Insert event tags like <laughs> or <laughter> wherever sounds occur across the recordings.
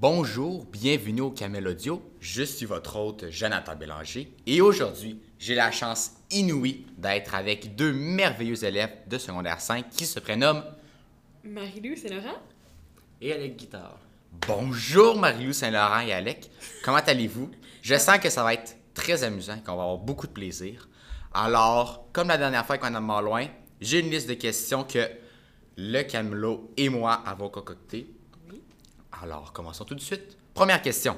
Bonjour, bienvenue au Camel Audio. Je suis votre hôte Jonathan Bélanger et aujourd'hui, j'ai la chance inouïe d'être avec deux merveilleux élèves de secondaire 5 qui se prénomment Marie-Lou, c'est Laurent? Et avec guitare. Bonjour Marie-Lou Saint-Laurent et Alec. Comment allez-vous? Je sens que ça va être très amusant, qu'on va avoir beaucoup de plaisir. Alors, comme la dernière fois avec Mme Marloin, j'ai une liste de questions que le Camelot et moi avons concoctées. Alors, commençons tout de suite. Première question.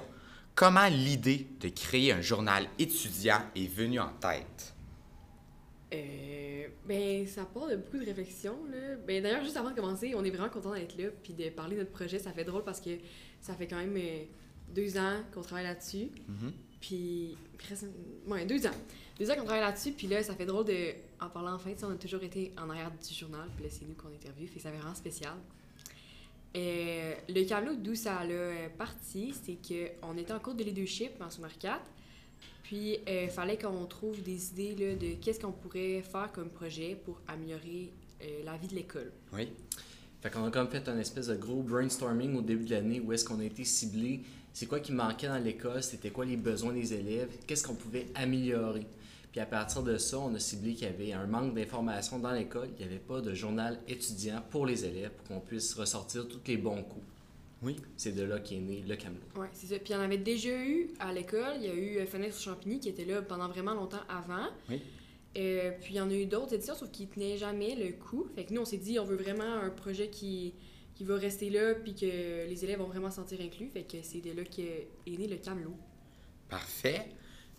Comment l'idée de créer un journal étudiant est venue en tête? Euh, ben, ça part de beaucoup de réflexions, là. Ben, d'ailleurs, juste avant de commencer, on est vraiment content d'être là, puis de parler de notre projet. Ça fait drôle parce que ça fait quand même euh, deux ans qu'on travaille là-dessus. Mhm. Puis, presque, ouais, deux ans. Deux ans qu'on travaille là-dessus, puis là, ça fait drôle de, en parlant en fait, on a toujours été en arrière du journal, puis là, c'est nous qu'on interviewe, fait que ça fait vraiment spécial. Euh, le tableau d'où ça a euh, parti, c'est qu'on était en cours de leadership en secondaire 4, puis il fallait qu'on trouve des idées là, de qu'est-ce qu'on pourrait faire comme projet pour améliorer euh, la vie de l'école. Oui. Fait qu'on a comme fait un espèce de gros brainstorming au début de l'année où est-ce qu'on a été ciblé, c'est quoi qui manquait dans l'école, c'était quoi les besoins des élèves, qu'est-ce qu'on pouvait améliorer? Puis à partir de ça, on a ciblé qu'il y avait un manque d'informations dans l'école, il n'y avait pas de journal étudiant pour les élèves pour qu'on puisse ressortir tous les bons coups. Oui. C'est de là qu'est né le Camelot. Ouais, c'est ça. Puis il y en avait déjà eu à l'école. Il y a eu euh, Fenêtre sur Champigny qui était là pendant vraiment longtemps avant. Oui. Euh, puis il y en a eu d'autres éditions, sauf qu'ils tenaient jamais le coup. Fait que nous, on s'est dit, on veut vraiment un projet qui, qui va rester là, puis que les élèves vont vraiment se sentir inclus. Fait que c'est de là qu'est né le Camelot. Parfait.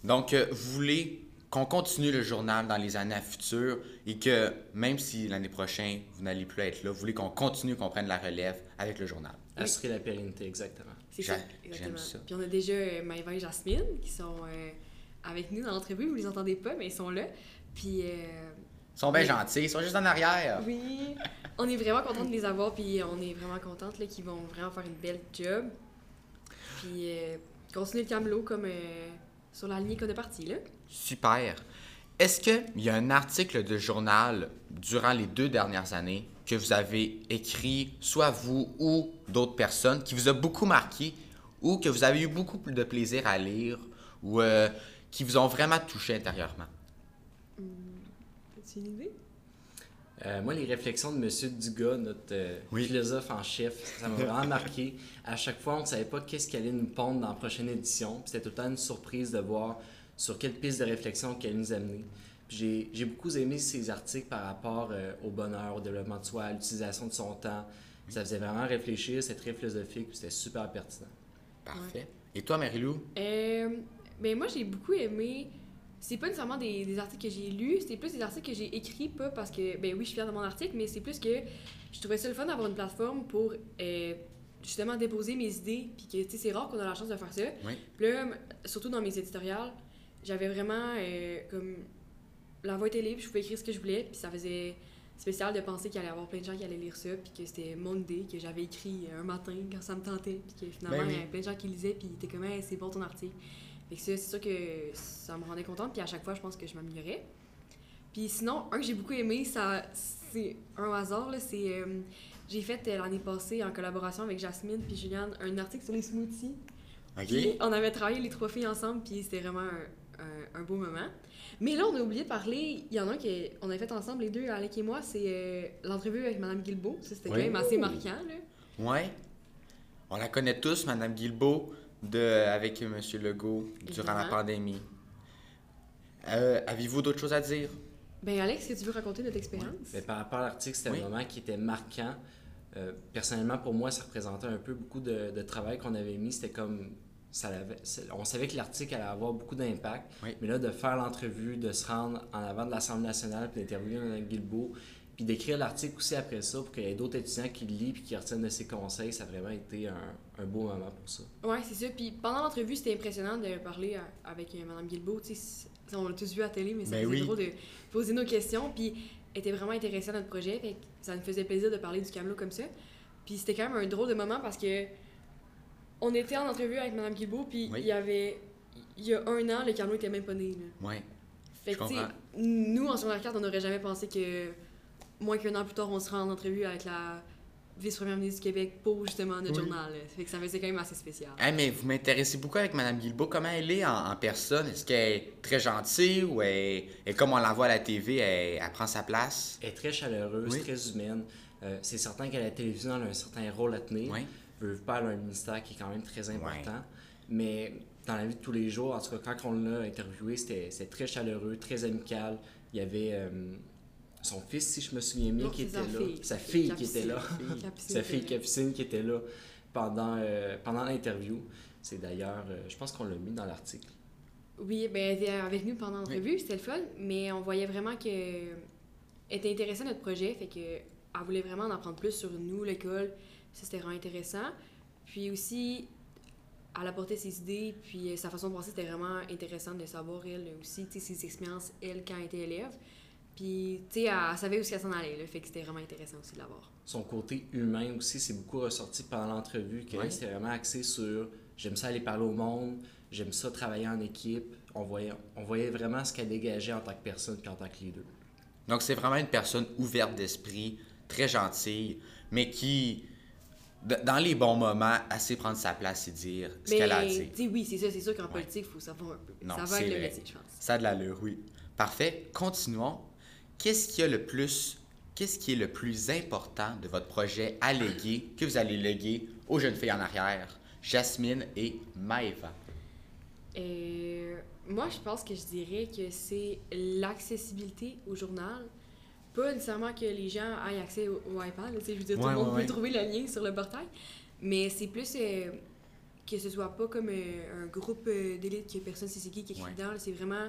Donc, euh, vous voulez qu'on continue le journal dans les années futures et que même si l'année prochaine, vous n'allez plus être là, vous voulez qu'on continue, qu'on prenne la relève avec le journal. Oui. Assurer la pérennité, exactement. C'est ça, j'aime exactement. ça. Puis on a déjà euh, Maëva et Jasmine qui sont euh, avec nous dans l'entrevue. Vous les entendez pas, mais ils sont là. Puis euh, Ils sont bien gentils, ils sont juste en arrière. Oui, on est vraiment content de les avoir, puis on est vraiment contente là, qu'ils vont vraiment faire une belle job. Puis euh, continuer le camelot comme euh, sur la lignée qu'on est parti là. Super. Est-ce qu'il y a un article de journal durant les deux dernières années que vous avez écrit, soit vous ou d'autres personnes, qui vous a beaucoup marqué ou que vous avez eu beaucoup plus de plaisir à lire ou euh, qui vous ont vraiment touché intérieurement? As-tu une idée? Euh, moi, les réflexions de M. Dugas, notre euh, Oui. philosophe en chef, ça m'a vraiment <laughs> marqué. À chaque fois, on ne savait pas qu'est-ce qui allait nous pondre dans la prochaine édition. C'était tout le temps une surprise de voir sur quelle piste de réflexion qu'elle nous amener. Puis J'ai j'ai beaucoup aimé ces articles par rapport euh, au bonheur, au développement de soi, à l'utilisation de son temps. Ça faisait vraiment réfléchir, c'était très philosophique, puis c'était super pertinent. Parfait. Et toi, Marilou? Euh, ben moi j'ai beaucoup aimé. C'est pas nécessairement des, des articles que j'ai lus, c'est plus des articles que j'ai écrits, pas parce que, ben oui, je suis fière de mon article, mais c'est plus que je trouvais ça le fun d'avoir une plateforme pour euh, justement déposer mes idées, puis que, tu sais, c'est rare qu'on a la chance de faire ça. Oui. Puis là, surtout dans mes éditoriales, j'avais vraiment euh, comme. La voix était libre, je pouvais écrire ce que je voulais, puis ça faisait spécial de penser qu'il allait y avoir plein de gens qui allaient lire ça, puis que c'était mon idée, que j'avais écrit un matin quand ça me tentait, puis que finalement, Ben oui. il y avait plein de gens qui lisaient, puis ils étaient comme, Hey, c'est bon ton article. Fait que ça, c'est sûr que ça me rendait contente, puis à chaque fois, je pense que je m'améliorais. Puis sinon, un que j'ai beaucoup aimé, ça, c'est un hasard, là, c'est. euh, j'ai fait euh, l'année passée, en collaboration avec Jasmine puis Juliane, un article sur les smoothies. Puis on avait travaillé les trois filles ensemble, puis c'était vraiment un, un- un beau moment. Mais là, on a oublié de parler. Il y en a un qu'on a fait ensemble, les deux, Alec et moi, c'est euh, l'entrevue avec Madame Guilbeault. Ça, c'était Oui. quand même assez marquant. Là. Ouais. On la connaît tous, Madame Guilbeault, de, avec M. Legault, durant la pandémie. Euh, Avez-vous d'autres choses à dire? Ben, Alex, est-ce que tu veux raconter notre expérience? Mais par rapport à l'article, c'était Oui. un moment qui était marquant. Euh, personnellement, pour moi, ça représentait un peu beaucoup de, de travail qu'on avait mis. C'était comme. Ça on savait que l'article allait avoir beaucoup d'impact. Oui. Mais là, de faire l'entrevue, de se rendre en avant de l'Assemblée nationale, puis d'interviewer Mme Guilbeault, puis d'écrire l'article aussi après ça pour qu'il y ait d'autres étudiants qui le lisent puis qui retiennent de ses conseils, ça a vraiment été un, un beau moment pour ça. Ouais, c'est ça. Puis pendant l'entrevue, c'était impressionnant de parler à- avec euh, Madame Guilbeault. On l'a tous vu à la télé, mais ça Ben faisait oui. drôle de poser nos questions. Puis elle était vraiment intéressée à notre projet. Fait que ça nous faisait plaisir de parler du camelot comme ça. Puis c'était quand même un drôle de moment parce que on était en entrevue avec Madame Guilbeault, puis Oui. il y avait. Il y a un an, le camelot était même pas né. Là. Ouais. Fait que, tu sais, comprends. nous, en secondaire 4, on n'aurait jamais pensé que moins qu'un an plus tard, on serait en entrevue avec la vice-première ministre du Québec pour justement notre Oui. journal. là. Fait que ça faisait quand même assez spécial. Hey, mais vous m'intéressez beaucoup avec Mme Guilbeault. Comment elle est en, en personne? Est-ce qu'elle est très gentille ou elle, elle- comme on la voit à la TV, elle, elle prend sa place? Elle est très chaleureuse, Oui. très humaine. Euh, c'est certain qu'à la télévision, elle a un certain rôle à tenir. Oui. Veut pas, elle a un ministère qui est quand même très important. Mais dans la vie de tous les jours, en tout cas, quand on l'a interviewé, c'était très chaleureux, très amical. Il y avait euh, son fils, si je me souviens bien, Non, qui était sa là. fille. Sa fille qui Capucine. était là. Capucine <laughs> Sa fille. Capucine qui était là pendant, euh, pendant l'interview. C'est d'ailleurs, euh, je pense qu'on l'a mis dans l'article. Oui, ben, elle était avec nous pendant l'entrevue, c'était le fun, mais on voyait vraiment que elle était intéressée à notre projet, fait que elle voulait vraiment en apprendre plus sur nous, l'école. Ça, c'était vraiment intéressant. Puis aussi, elle apportait ses idées, puis euh, sa façon de penser, c'était vraiment intéressant de savoir, elle aussi, ses expériences, elle, quand elle était élève. Puis, tu sais, elle, elle savait où est-ce qu'elle s'en allait, là, fait que c'était vraiment intéressant aussi de la voir. Son côté humain aussi, c'est beaucoup ressorti pendant l'entrevue, que Ouais. c'était vraiment axé sur j'aime ça aller parler au monde, j'aime ça travailler en équipe. On voyait, on voyait vraiment ce qu'elle dégageait en tant que personne puis en tant que leader. Donc, c'est vraiment une personne ouverte d'esprit, très gentille, mais qui, dans les bons moments, sait prendre sa place et dire ce qu'elle a à dire. oui, c'est ça, c'est sûr qu'en Ouais. politique, il faut savoir un peu. Non, ça va avec le métier, je pense. Ça a de l'allure, oui. Parfait. Continuons. Qu'est-ce qui a le plus... Qu'est-ce qui est le plus important de votre projet à léguer, que vous allez léguer aux jeunes filles en arrière, Jasmine et Maëva? Euh, moi, je pense que je dirais que c'est l'accessibilité au journal. Pas nécessairement que les gens aient accès au, au iPad. je veux dire, tout Ouais, le monde ouais, peut trouver le lien sur le portail. Mais c'est plus euh, que ce soit pas comme euh, un groupe euh, d'élite que personne sait c'est qui qui écrit dedans. C'est vraiment,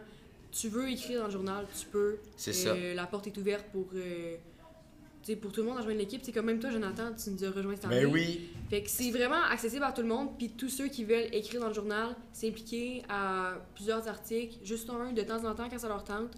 tu veux écrire dans le journal, tu peux. C'est ça. Euh, La porte est ouverte pour, pour tout le monde à rejoindre l'équipe. C'est comme même toi, Jonathan, tu nous as rejoint cette année. Ben oui. Fait que c'est vraiment accessible à tout le monde, puis tous ceux qui veulent écrire dans le journal, s'impliquer à plusieurs articles, juste un de temps en temps quand ça leur tente,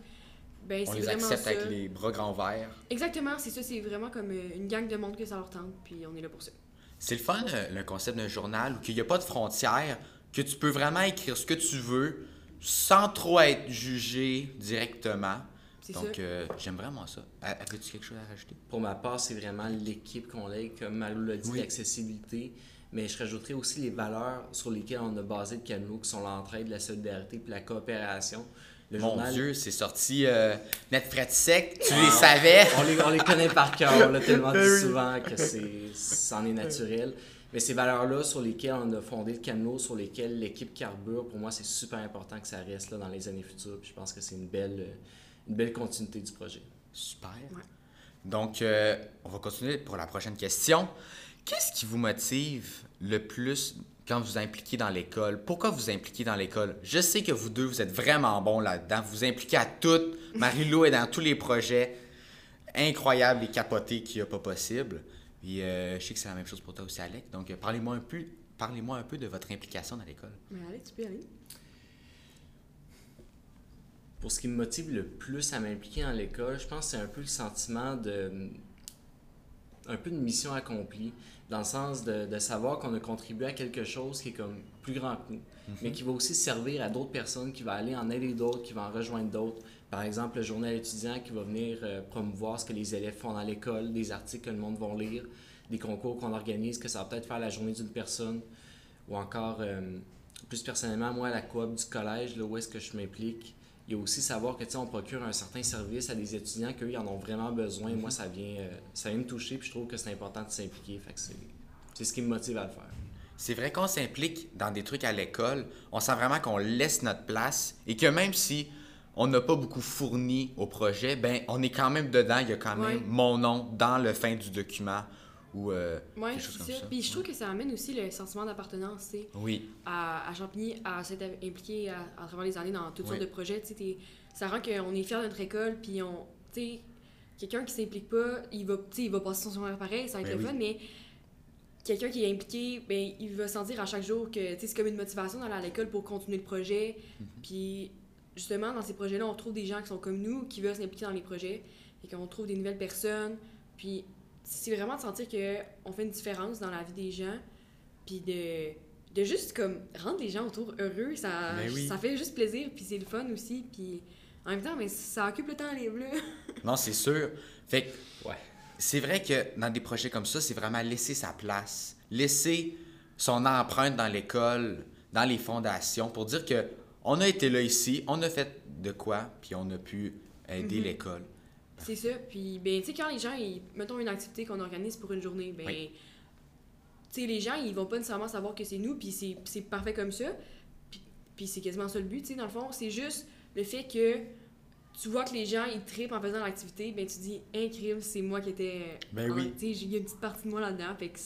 ben On c'est les accepte ça. avec les bras grands ouverts. Exactement, c'est ça, c'est vraiment comme euh, une gang de monde que ça leur tente, puis on est là pour ça. C'est le fun, le, le concept d'un journal, où il n'y a pas de frontières, que tu peux vraiment écrire ce que tu veux sans trop être jugé directement. C'est Donc, ça. euh, j'aime vraiment ça. A- Avais-tu quelque chose à rajouter? Pour ma part, c'est vraiment l'équipe qu'on lègue, comme Malou l'a dit, Oui. l'accessibilité. Mais je rajouterais aussi les valeurs sur lesquelles on a basé le Camelot, qui sont l'entraide, la solidarité puis la coopération. Le Mon journal, Dieu, c'est sorti euh, net frais de sec. Tu les savais? on les, on les connaît par cœur, on l'a tellement dit souvent que c'est, c'en est naturel. Mais ces valeurs-là sur lesquelles on a fondé le Camelot, sur lesquelles l'équipe carbure, pour moi, c'est super important que ça reste là dans les années futures. Puis je pense que c'est une belle, euh, une belle continuité du projet. Super. Ouais. Donc, euh, on va continuer pour la prochaine question. Qu'est-ce qui vous motive le plus quand vous vous impliquez dans l'école? Pourquoi vous vous impliquez dans l'école? Je sais que vous deux, vous êtes vraiment bons là-dedans. Vous vous impliquez à tout. Marie-Lou est dans tous les projets incroyables et capotés qu'il n'y a pas possible. Puis, euh, je sais que c'est la même chose pour toi aussi, Alec. Donc, euh, parlez-moi un peu, parlez-moi un peu de votre implication dans l'école. Mais allez, tu peux y aller. Pour ce qui me motive le plus à m'impliquer dans l'école, je pense que c'est un peu le sentiment de. Un peu de mission accomplie, dans le sens de, de savoir qu'on a contribué à quelque chose qui est comme plus grand que nous, mais qui va aussi servir à d'autres personnes, qui va aller en aider d'autres, qui va en rejoindre d'autres. Par exemple, le journal étudiant qui va venir euh, promouvoir ce que les élèves font dans l'école, des articles que le monde va lire, des concours qu'on organise, que ça va peut-être faire la journée d'une personne, ou encore, euh, plus personnellement, moi, à la coop du collège, là où est-ce que je m'implique, il y a aussi savoir que, tu sais, on procure un certain service à des étudiants qu'eux, ils en ont vraiment besoin. Moi, ça vient, euh, ça vient me toucher, puis je trouve que c'est important de s'impliquer. Fait que c'est, c'est ce qui me motive à le faire. C'est vrai qu'on s'implique dans des trucs à l'école, on sent vraiment qu'on laisse notre place et que même si on n'a pas beaucoup fourni au projet, ben on est quand même dedans, il y a quand même mon nom dans le fin du document ou euh, Ouais, quelque chose c'est comme ça. ça. Puis je trouve que ça amène aussi le sentiment d'appartenance, tu sais. Oui, à, à Champigny à s'être impliqué à, à travers les années dans toutes Oui. sortes de projets. tu sais, Ça rend qu'on est fier de notre école, puis on. Tu sais, quelqu'un qui s'implique pas, il va, tu sais, il va passer son secondaire pareil, ça va être Ben le oui. fun, mais quelqu'un qui est impliqué, ben, il va sentir à chaque jour que tu sais, c'est comme une motivation d'aller à l'école pour continuer le projet. Mhm. Puis justement, dans ces projets-là, on trouve des gens qui sont comme nous, qui veulent s'impliquer dans les projets, et qu'on trouve des nouvelles personnes. Puis c'est vraiment de sentir qu'on fait une différence dans la vie des gens, puis de, de juste comme rendre les gens autour heureux, ça, Ben oui. ça fait juste plaisir, puis c'est le fun aussi, puis en même temps, mais ça occupe le temps libre. là. <laughs> non, c'est sûr. Fait que Ouais. c'est vrai que dans des projets comme ça, c'est vraiment laisser sa place, laisser son empreinte dans l'école, dans les fondations, pour dire que on a été là ici, on a fait de quoi, puis on a pu aider Mhm. l'école. C'est ça. Puis, ben, tu sais, quand les gens, ils, mettons une activité qu'on organise pour une journée, ben, Oui. tu sais, les gens, ils vont pas nécessairement savoir que c'est nous, puis c'est parfait comme ça. Puis, puis c'est quasiment ça le but, tu sais, dans le fond. C'est juste le fait que tu vois que les gens, ils trippent en faisant l'activité, ben, tu dis, incroyable, c'est moi qui étais. Ben en- oui. Tu sais, il y a une petite partie de moi là-dedans, fait que.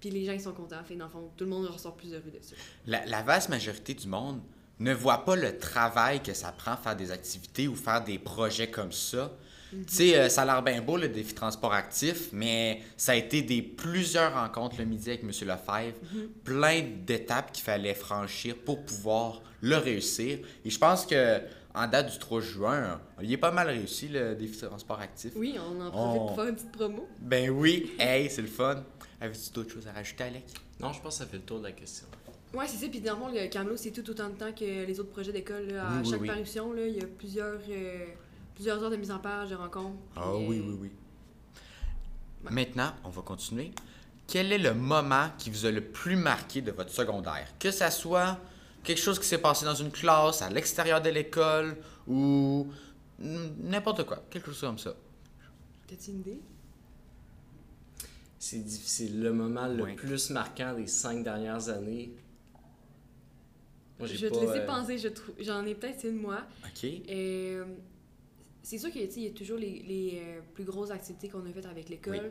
Puis les gens, ils sont contents. Fait dans le fond, tout le monde ressort plus heureux de ça. La, la vaste majorité du monde ne voit pas le travail que ça prend faire des activités ou faire des projets comme ça. Mhm. Tu sais, euh, ça a l'air bien beau le défi transport actif, mais ça a été des plusieurs rencontres le midi avec M. Lefebvre, Mhm. plein d'étapes qu'il fallait franchir pour pouvoir le réussir. Et je pense que en date du 3 juin, il est pas mal réussi le défi transport actif. Oui, on en profite pour faire une petite promo. Ben oui, hey, c'est le fun. Avais-tu d'autres choses à rajouter, Alec? Non, je pense que ça fait le tour de la question. Ouais, c'est ça. Puis dans le fond, le Camelot, c'est tout autant de temps que les autres projets d'école. À Oui, oui, chaque oui. parution, là, il y a plusieurs, euh, plusieurs heures de mise en page, de rencontres. Ah puis, oui, oui, oui. Ouais. Maintenant, on va continuer. Quel est le moment qui vous a le plus marqué de votre secondaire? Que ça soit quelque chose qui s'est passé dans une classe, à l'extérieur de l'école, ou n'importe quoi, quelque chose comme ça. T'as-tu une idée? C'est difficile. Le moment le plus marquant des cinq dernières années. Moi, Je vais pas, te laisser euh, penser. je J'en ai peut-être une, moi. OK? Euh, c'est sûr qu'il y a- tu sais, il y a toujours les, les, euh, plus grosses activités qu'on a faites avec l'école. Oui.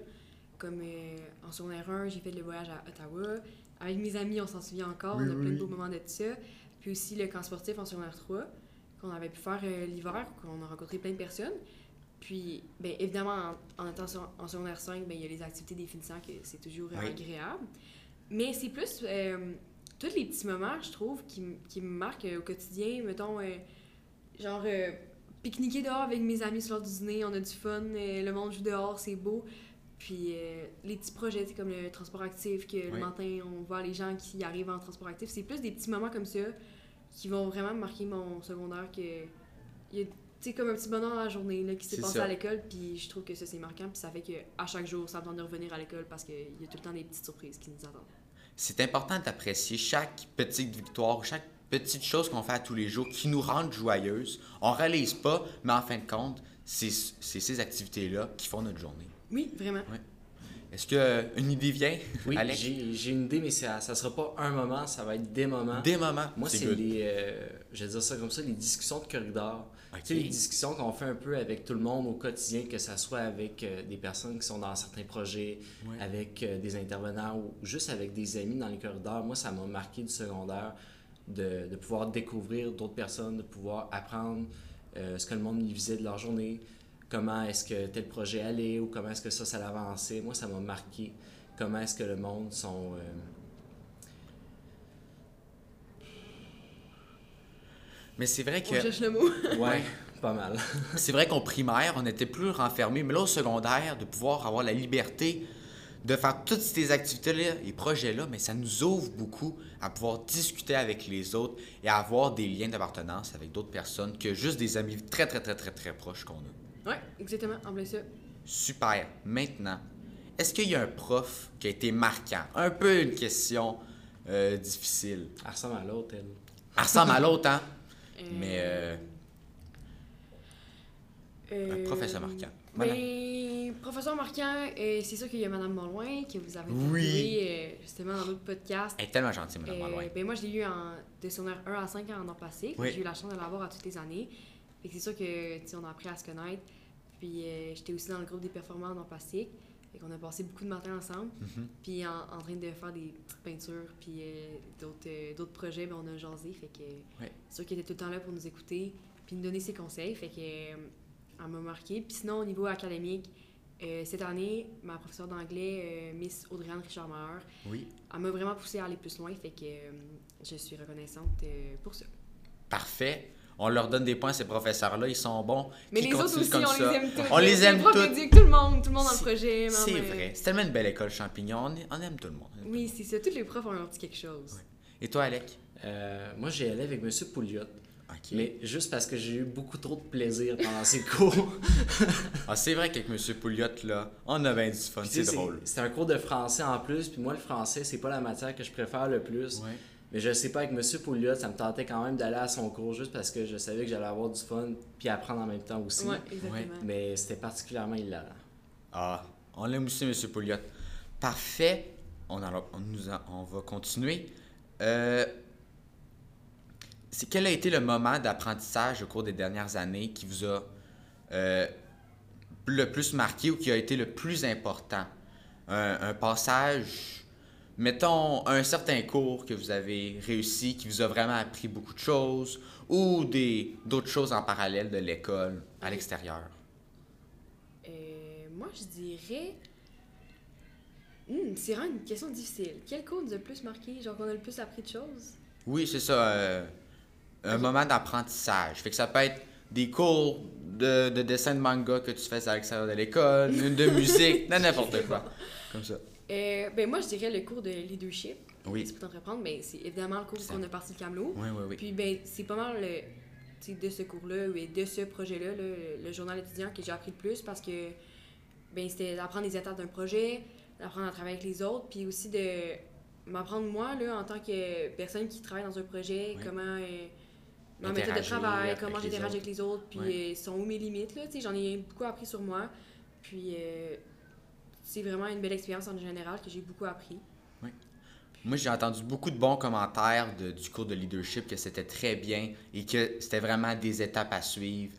Comme euh, en secondaire 1, j'ai fait le voyage à Ottawa. Avec mes amis, on s'en souvient encore. Oui, on a plein de beaux moments de ça. Puis aussi le camp sportif en secondaire 3, qu'on avait pu faire euh, l'hiver, qu'on a rencontré plein de personnes. Puis, ben, évidemment, en, en étant sur- en secondaire 5, ben, il y a les activités des finissants, que c'est toujours Oui. agréable. Mais c'est plus euh, tous les petits moments, je trouve, qui, qui me marquent au quotidien. Mettons, genre, pique-niquer dehors avec mes amis sur l'heure du dîner, on a du fun, euh, le monde joue dehors, c'est beau. Puis euh, les petits projets, comme le transport actif, que Oui. le matin, on voit les gens qui arrivent en transport actif. C'est plus des petits moments comme ça qui vont vraiment marquer mon secondaire. que il y a, comme un petit bonheur dans la journée là, qui s'est passé ça. à l'école. Puis je trouve que ça, c'est marquant. Puis ça fait que à chaque jour, ça me de revenir à l'école parce qu'il y a tout le temps des petites surprises qui nous attendent. C'est important d'apprécier chaque petite victoire, chaque petite chose qu'on fait à tous les jours qui nous rendent joyeuses. On réalise pas, mais en fin de compte, c'est ces activités-là qui font notre journée. Oui, vraiment. Est-ce que une idée vient, Oui, j'ai une idée, mais ça, ça sera pas un moment, ça va être des moments. Des moments. Moi, c'est les, euh, je vais dire ça comme ça, les discussions de corridor. Tu sais, les discussions qu'on fait un peu avec tout le monde au quotidien, que ce soit avec euh, des personnes qui sont dans certains projets, Ouais. avec euh, des intervenants ou juste avec des amis dans les corridors. Moi, ça m'a marqué du secondaire de, de pouvoir découvrir d'autres personnes, de pouvoir apprendre euh, ce que le monde y faisait de leur journée, comment est-ce que tel projet allait ou comment est-ce que ça, ça l'avançait. Moi, ça m'a marqué comment est-ce que le monde sont... euh, Mais c'est vrai On que cherche le mot. <laughs> Ouais, pas mal. c'est vrai qu'au primaire, on était plus renfermés, mais là au secondaire, de pouvoir avoir la liberté de faire toutes ces activités-là et projets-là, mais ça nous ouvre beaucoup à pouvoir discuter avec les autres et à avoir des liens d'appartenance avec d'autres personnes que juste des amis très très très très très proches qu'on a. Ouais, exactement. En plein ça. Super. Maintenant, est-ce qu'il y a un prof qui a été marquant? Un peu une question euh, difficile. Elle ressemble à l'autre, elle. Elle ressemble à l'autre, hein? <laughs> Euh, Mais euh, un professeur marquant. Ben, professeur marquant, euh, c'est sûr qu'il y a Madame Monloin que vous avez Oui. euh, justement dans notre podcast. elle est tellement gentille, Mme Euh, Malouin. ben moi, je l'ai eu en, de secondaire 1 à 5 en an passé. Oui. J'ai eu la chance de l'avoir à toutes les années. Fait que c'est sûr que, on a appris à se connaître. Puis euh, j'étais aussi dans le groupe des performants en plastique. Fait qu'on a passé beaucoup de matins ensemble. Mhm. Puis en, en train de faire des petites peintures, puis d'autres d'autres projets, ben, on a jasé. Fait que c'est sûr qu'il était tout le temps là pour nous écouter, puis nous donner ses conseils. Fait que elle m'a marqué. Puis sinon, au niveau académique, euh, cette année, ma professeure d'anglais, euh, Miss Audrey-Anne Richard-Meyer, Oui. elle m'a vraiment poussé à aller plus loin. Fait que euh, je suis reconnaissante euh, pour ça. Parfait. On leur donne des points à ces professeurs-là, ils sont bons. Mais Qui les autres aussi, comme on ça? les aime tous. On les aime profs tous. tout le monde, tout le monde dans le projet. C'est vrai. C'est tellement une belle école champignon. On, aime tout le monde. On aime Oui, c'est ça. Tous les profs ont leur petit quelque chose. Et toi, Alec? Euh, moi, j'ai allé avec M. Pouliot. Mais juste parce que j'ai eu beaucoup trop de plaisir pendant ces cours. <laughs> Ah, c'est vrai qu'avec M. Pouliot, là, on a bien du fun, c'est drôle. C'est un cours de français en plus, puis moi, le français, c'est pas la matière que je préfère le plus. Ouais. Mais je sais pas, avec M. Pouliot, ça me tentait quand même d'aller à son cours juste parce que je savais que j'allais avoir du fun, puis apprendre en même temps aussi. Ouais, exactement. Mais c'était particulièrement hilarant. Ah, on l'aime aussi, M. Pouliot. Parfait. On, en- on nous en- on va continuer. Euh, c'est quel a été le moment d'apprentissage au cours des dernières années qui vous a euh, le plus marqué ou qui a été le plus important? Un, un passage, mettons, un certain cours que vous avez réussi, qui vous a vraiment appris beaucoup de choses, ou des d'autres choses en parallèle de l'école à l'extérieur? Euh, moi, je dirais. Hmm, c'est vraiment une question difficile. Quel cours nous a le plus marqué Genre qu'on a le plus appris de choses? Oui, c'est ça. euh, un moment d'apprentissage. Fait que ça peut être des cours de, de dessin de manga que tu fais à l'extérieur de l'école, une de <laughs> musique, n'importe quoi. Comme ça. Euh, ben, moi, je dirais le cours de leadership. Oui. C'est pour t'entreprendre, mais c'est évidemment le cours qu'on a parti de Camelot. Oui, oui, oui. Puis, ben, c'est pas mal le, tu de ce cours-là et de ce projet-là, là, le, le journal étudiant, que j'ai appris le plus parce que ben, c'était d'apprendre les étapes d'un projet, d'apprendre à travailler avec les autres, puis aussi de m'apprendre moi, là, en tant que personne qui travaille dans un projet, Oui. comment. euh, ma méthode de travail, comment j'interagis avec les autres, puis Oui. euh, sont où mes limites, là, tu sais, j'en ai beaucoup appris sur moi, puis euh, c'est vraiment une belle expérience en général que j'ai beaucoup appris. Moi, j'ai entendu beaucoup de bons commentaires de- du cours de leadership, que c'était très bien et que c'était vraiment des étapes à suivre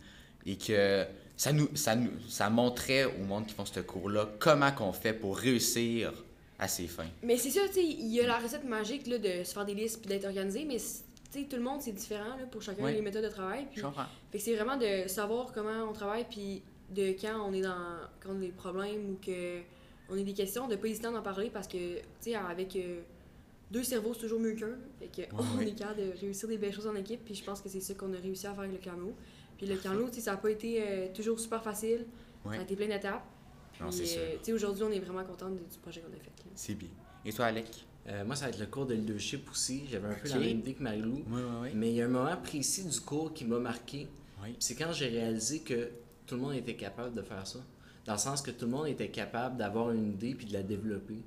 et que ça nous, ça nous, ça montrait au monde qui font ce cours-là comment qu'on fait pour réussir à ses fins. Mais c'est ça, tu sais, il y a la recette magique là, de se faire des listes puis d'être organisé, mais sais, tout le monde c'est différent là, pour chacun Oui. les méthodes de travail. Puis, fait que c'est vraiment de savoir comment on travaille puis de quand on est dans quand on a des problèmes ou que on a des questions, de pas hésiter à en parler parce que tu sais avec euh, deux cerveaux c'est toujours mieux qu'un. Fait que <laughs> on est capable de réussir des belles choses en équipe puis je pense que c'est ça qu'on a réussi à faire avec le canot. Puis le canot, tu sais, ça a pas été euh, toujours super facile. Ça a été plein d'étapes. Non, c'est euh, aujourd'hui, on est vraiment content du projet qu'on a fait. C'est bien. Et toi, Alec? Euh, moi, ça va être le cours de leadership aussi. J'avais un peu la même idée que Marilou. Oui, oui, oui. Mais il y a un moment précis du cours qui m'a marqué. C'est quand j'ai réalisé que tout le monde était capable de faire ça. Dans le sens que tout le monde était capable d'avoir une idée puis de la développer.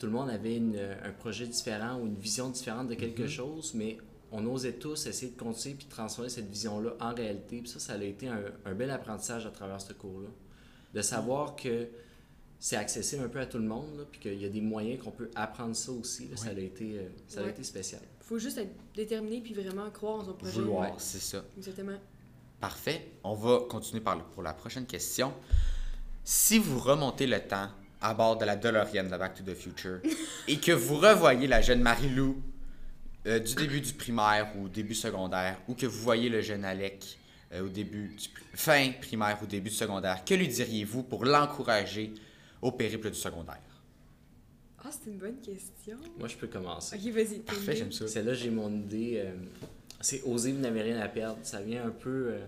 Tout le monde avait une- un projet différent ou une vision différente de quelque Mhm. chose, mais on osait tous essayer de continuer puis de transformer cette vision-là en réalité. Puis ça, ça a été un, un bel apprentissage à travers ce cours-là. De savoir que c'est accessible un peu à tout le monde, là, puis qu'il y a des moyens qu'on peut apprendre ça aussi. là. Ça, a été, euh, ça a été spécial. faut juste être déterminé puis vraiment croire en son projet. Vouloir, c'est ça. Exactement. Parfait. On va continuer par le- pour la prochaine question. Si vous remontez le temps à bord de la DeLorean de Back to the Future <laughs> et que vous revoyez la jeune Marie-Lou euh, du début du primaire ou début secondaire ou que vous voyez le jeune Alec euh, au début du pri- fin primaire ou début du secondaire, que lui diriez-vous pour l'encourager au périple du secondaire? Ah, c'est une bonne question. Moi, je peux commencer. Ok, vas-y. Parfait, j'aime ça. Celle-là, j'ai mon idée. euh, c'est oser, vous n'avez rien à perdre. Ça vient un peu euh,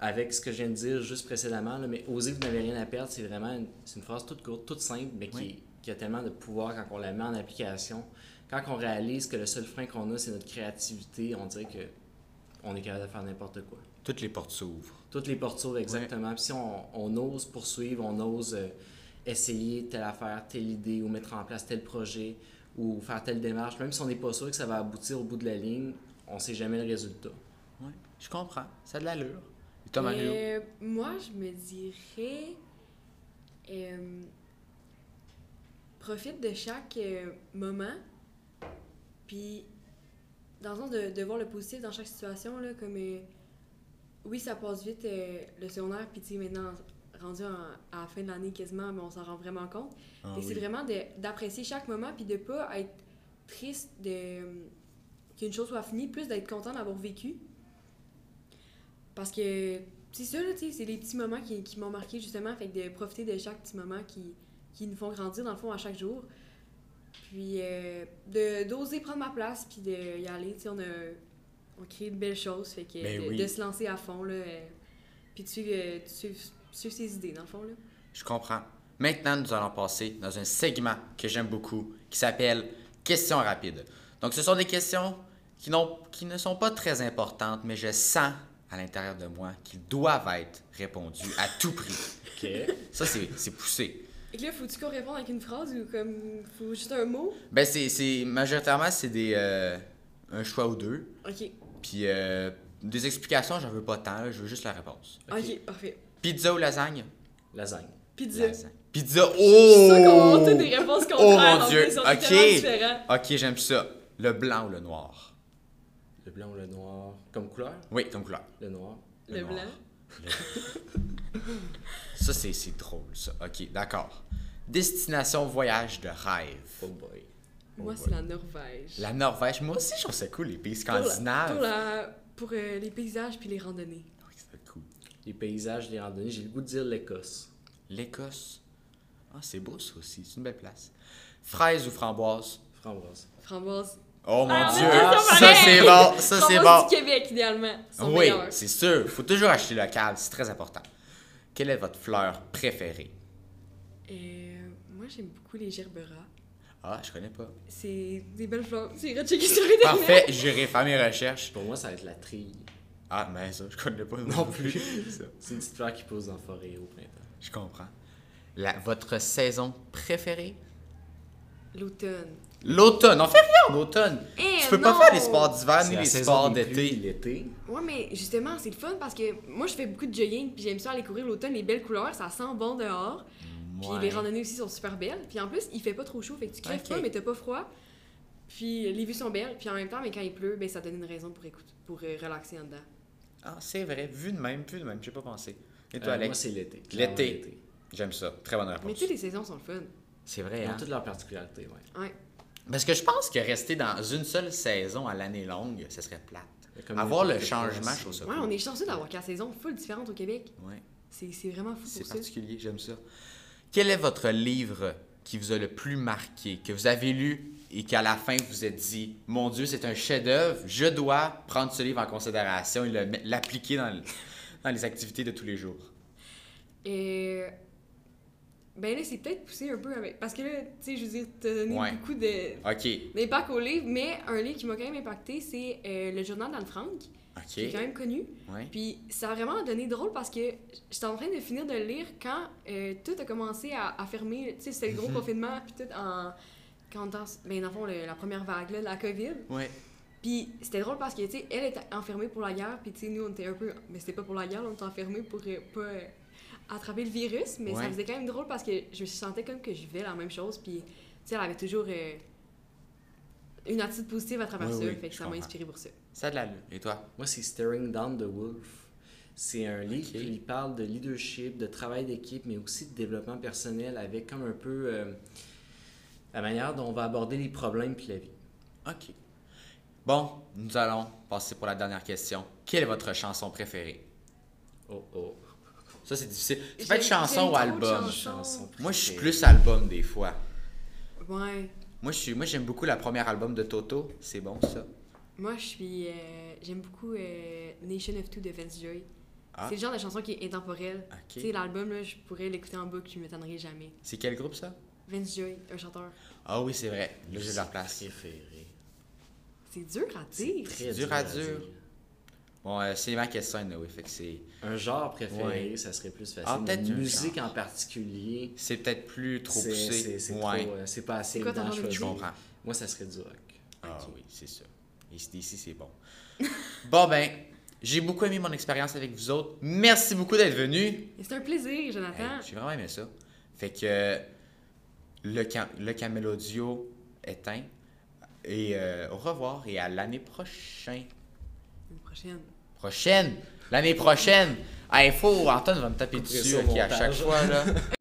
avec ce que je viens de dire juste précédemment, là, mais oser, vous n'avez rien à perdre, c'est vraiment une, c'est une phrase toute courte, toute simple, mais qui, Oui. qui a tellement de pouvoir quand on la met en application. Quand on réalise que le seul frein qu'on a, c'est notre créativité, on dirait que on est capable de faire n'importe quoi. Toutes les portes s'ouvrent. Toutes les portes s'ouvrent exactement. Puis si on, on ose poursuivre, on ose euh, essayer telle affaire, telle idée, ou mettre en place tel projet, ou faire telle démarche, même si on n'est pas sûr que ça va aboutir au bout de la ligne, on sait jamais le résultat. Oui, je comprends. Ça a de l'allure. Et toi? Euh, moi, je me dirais. euh, profite de chaque euh, moment. Puis, dans le sens de, de voir le positif dans chaque situation, là, comme. Oui, ça passe vite euh, le secondaire, puis tu sais, maintenant, rendu en- à la fin de l'année quasiment, mais on s'en rend vraiment compte. Ah oui. C'est vraiment d'apprécier chaque moment puis de pas être triste de qu'une chose soit finie, plus d'être content d'avoir vécu. Parce que c'est ça, c'est les petits moments qui, qui m'ont marqué justement, fait que de profiter de chaque petit moment qui, qui nous font grandir dans le fond à chaque jour. Puis euh, de d'oser prendre ma place puis de y aller, tu sais, on a on crée de belles choses, fait que Ben de, oui. de se lancer à fond là, euh, puis de suivre, euh, de suivre, suivre ses idées dans le fond là. Je comprends. Maintenant, nous allons passer dans un segment que j'aime beaucoup qui s'appelle Questions rapides. Donc, ce sont des questions qui, n'ont- qui ne sont pas très importantes, mais je sens à l'intérieur de moi qu'ils doivent être répondus à tout prix. <laughs> Ok. Ça, c'est c'est poussé. Et que là, faut-tu qu'on réponde avec une phrase ou comme. Faut juste un mot? Ben, c'est, c'est majoritairement, c'est des, euh, un choix ou deux. Ok. Puis euh, des explications, j'en veux pas tant, là, je veux juste la réponse. Ok, parfait. Pizza ou lasagne? Lasagne. Pizza. Lasagne. Pizza, Je suis sûre qu'on oh! a des réponses contraires. Oh mon Dieu, plus, ils sont ok. Ok, j'aime ça. Le blanc ou le noir? Le blanc ou le noir Comme couleur? Oui, comme couleur. Le noir. Le noir. blanc. Ça, c'est, c'est drôle, ça. Ok, d'accord. Destination voyage de rêve. Oh boy. Moi, c'est la Norvège. La Norvège, moi aussi, je trouve ça cool, les pays Pour la- scandinaves. Pour, la- pour, euh, les paysages puis les randonnées. Oui, c'est cool. Les paysages, les randonnées, j'ai le goût de dire l'Écosse. L'Écosse. Ah, c'est beau, ça aussi. C'est une belle place. Fraise ou framboise? Framboise. Framboise. Oh mon Ah, dieu! Ça, c'est bon! Ça, c'est bon! du Québec, idéalement. Oui, c'est sûr. Faut toujours acheter local, c'est très important. Quelle est votre fleur préférée? Euh, moi, j'aime beaucoup les gerberas. Ah, je connais pas. C'est des belles fleurs. C'est rechecké sur Internet. Parfait, j'irai faire mes recherches. Pour moi, ça va être la trille. Ah, mais ça, je connais pas Non plus. <laughs> C'est une petite fleur qui pousse en forêt au printemps. je comprends. La, votre saison préférée? L'automne. L'automne. On fait rien en automne. Eh, tu peux pas faire les sports d'hiver ni les sports d'été. l'été. Ouais, mais justement, c'est le fun parce que moi, je fais beaucoup de jogging puis j'aime ça aller courir l'automne, les belles couleurs, ça sent bon dehors. Puis Ouais. les randonnées aussi sont super belles. Puis en plus, il fait pas trop chaud, fait que tu crèves pas, mais t'as pas froid. Puis les vues sont belles. Puis en même temps, mais quand il pleut, ben ça donne une raison pour écouter, pour euh, relaxer en dedans. Ah, c'est vrai. Vu de même, vu de même. J'ai pas pensé. Et toi, Euh, Alex? moi, c'est l'été. L'été. J'aime ça. Très bonne Mais réponse. toutes les saisons sont le fun. C'est vrai, Ils hein? ont toutes leurs particularités, ouais. Ouais. Parce que je pense que rester dans une seule saison à l'année longue, ça serait plate. Mais comme Avoir le changement, je trouve ça Ouais, on est chanceux d'avoir quatre saisons full différentes au Québec. Ouais, C'est c'est vraiment fou c'est pour ça. particulier, j'aime ça. Quel est votre livre qui vous a le plus marqué, que vous avez lu et qu'à la fin vous êtes dit Mon Dieu, c'est un chef-d'œuvre, je dois prendre ce livre en considération et l'appliquer dans, le- dans les activités de tous les jours? Et. Ben là, c'est peut-être poussé un peu avec. Parce que là, tu sais, je veux dire, t'as donné Ouais. beaucoup de, Ok, d'impact au livre, mais un livre qui m'a quand même impacté, c'est euh, Le Journal d'Anne Frank, qui est quand même connu. Ouais. Puis ça a vraiment donné drôle parce que j'étais en train de finir de le lire quand euh, tout a commencé à, à fermer. Tu sais, c'était le gros Mhm. confinement, puis tout en. Quand dans, ben, dans le fond, le- la première vague là, de la COVID. Ouais. Puis c'était drôle parce que, tu sais, elle était enfermée pour la guerre, puis tu sais, nous, on était un peu. Mais c'était pas pour la guerre, on était enfermés pour euh, pas euh, attraper le virus, mais Ouais. ça faisait quand même drôle parce que je me sentais comme que je vivais la même chose, puis, tu sais, elle avait toujours une attitude positive à travers Oui, ça, oui, fait que ça m'a inspiré pour ça. Ça a de l'allure. Et toi? Moi, c'est Staring Down the Wolf. C'est un livre qui parle de leadership, de travail d'équipe, mais aussi de développement personnel avec comme un peu euh, la manière dont on va aborder les problèmes puis la vie. Ok. Bon, nous allons passer pour la dernière question. Quelle est votre chanson préférée? Oh oh. Ça, c'est difficile. Ça peut être chanson ou album. Chanson Moi, je suis plus album des fois. Ouais. Moi, je suis, moi, j'aime beaucoup la première album de Toto. C'est bon, ça? Moi, je suis. euh, J'aime beaucoup euh, Nation of Two de Vince Joy. Ah. C'est le genre de chanson qui est intemporelle. Tu sais, l'album, là, je pourrais l'écouter en boucle, je m'étonnerai jamais. C'est quel groupe, ça? Vince Joy, un chanteur. Ah oui, c'est vrai. Là, j'ai leur place. Préféré. C'est dur à dire. Très dur à dire. Bon, euh, c'est ma question, oui. Fait que c'est, Un genre préféré, Ouais. ça serait plus facile. Ah, peut-être une musique genre. en particulier, c'est peut-être plus trop c'est poussé. c'est- ouais. euh, pas assez C'est quoi ton évident à genre de Je choisir. comprends. Moi, ça serait du rock. Ah oui, c'est ça. Ici, ici c'est bon. <laughs> bon, ben, j'ai beaucoup aimé mon expérience avec vous autres. Merci beaucoup d'être venus. C'est un plaisir, Jonathan. Hey, j'ai vraiment aimé ça. Fait que le, cam le camel audio éteint. Et euh, au revoir et à l'année prochaine. Une prochaine. Prochaine! L'année prochaine! Il faut, Anton va me taper dessus ça au ok, à chaque fois. Là. <laughs>